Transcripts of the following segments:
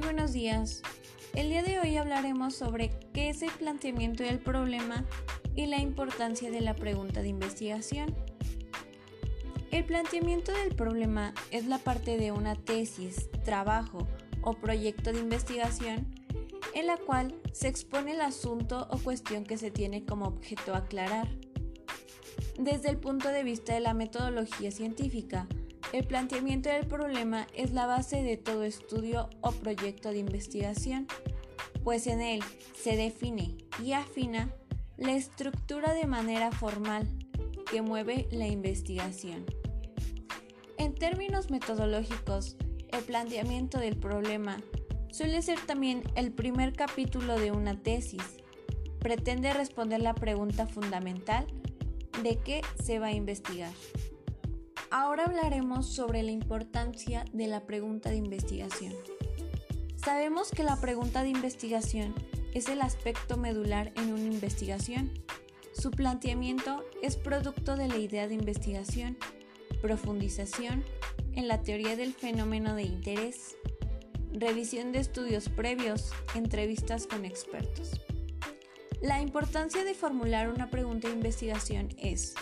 buenos días. El día de hoy hablaremos sobre qué es el planteamiento del problema y la importancia de la pregunta de investigación. El planteamiento del problema es la parte de una tesis, trabajo o proyecto de investigación en la cual se expone el asunto o cuestión que se tiene como objeto aclarar. Desde el punto de vista de la metodología científica, el planteamiento del problema es la base de todo estudio o proyecto de investigación, pues en él se define y afina la estructura de manera formal que mueve la investigación. En términos metodológicos, el planteamiento del problema suele ser también el primer capítulo de una tesis. Pretende responder la pregunta fundamental de qué se va a investigar. Ahora hablaremos sobre la importancia de la pregunta de investigación. Sabemos que la pregunta de investigación es el aspecto medular en una investigación. Su planteamiento es producto de la idea de investigación, profundización en la teoría del fenómeno de interés, revisión de estudios previos, entrevistas con expertos. La importancia de formular una pregunta de investigación es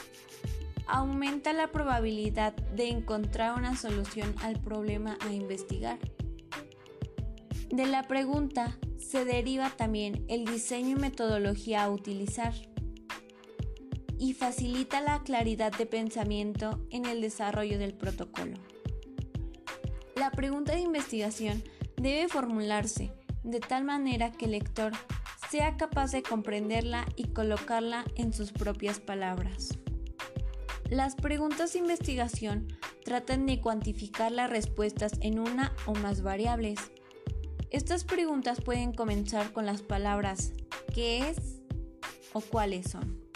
aumenta la probabilidad de encontrar una solución al problema a investigar. De la pregunta se deriva también el diseño y metodología a utilizar y facilita la claridad de pensamiento en el desarrollo del protocolo. La pregunta de investigación debe formularse de tal manera que el lector sea capaz de comprenderla y colocarla en sus propias palabras. Las preguntas de investigación tratan de cuantificar las respuestas en una o más variables. Estas preguntas pueden comenzar con las palabras ¿qué es? o cuáles son.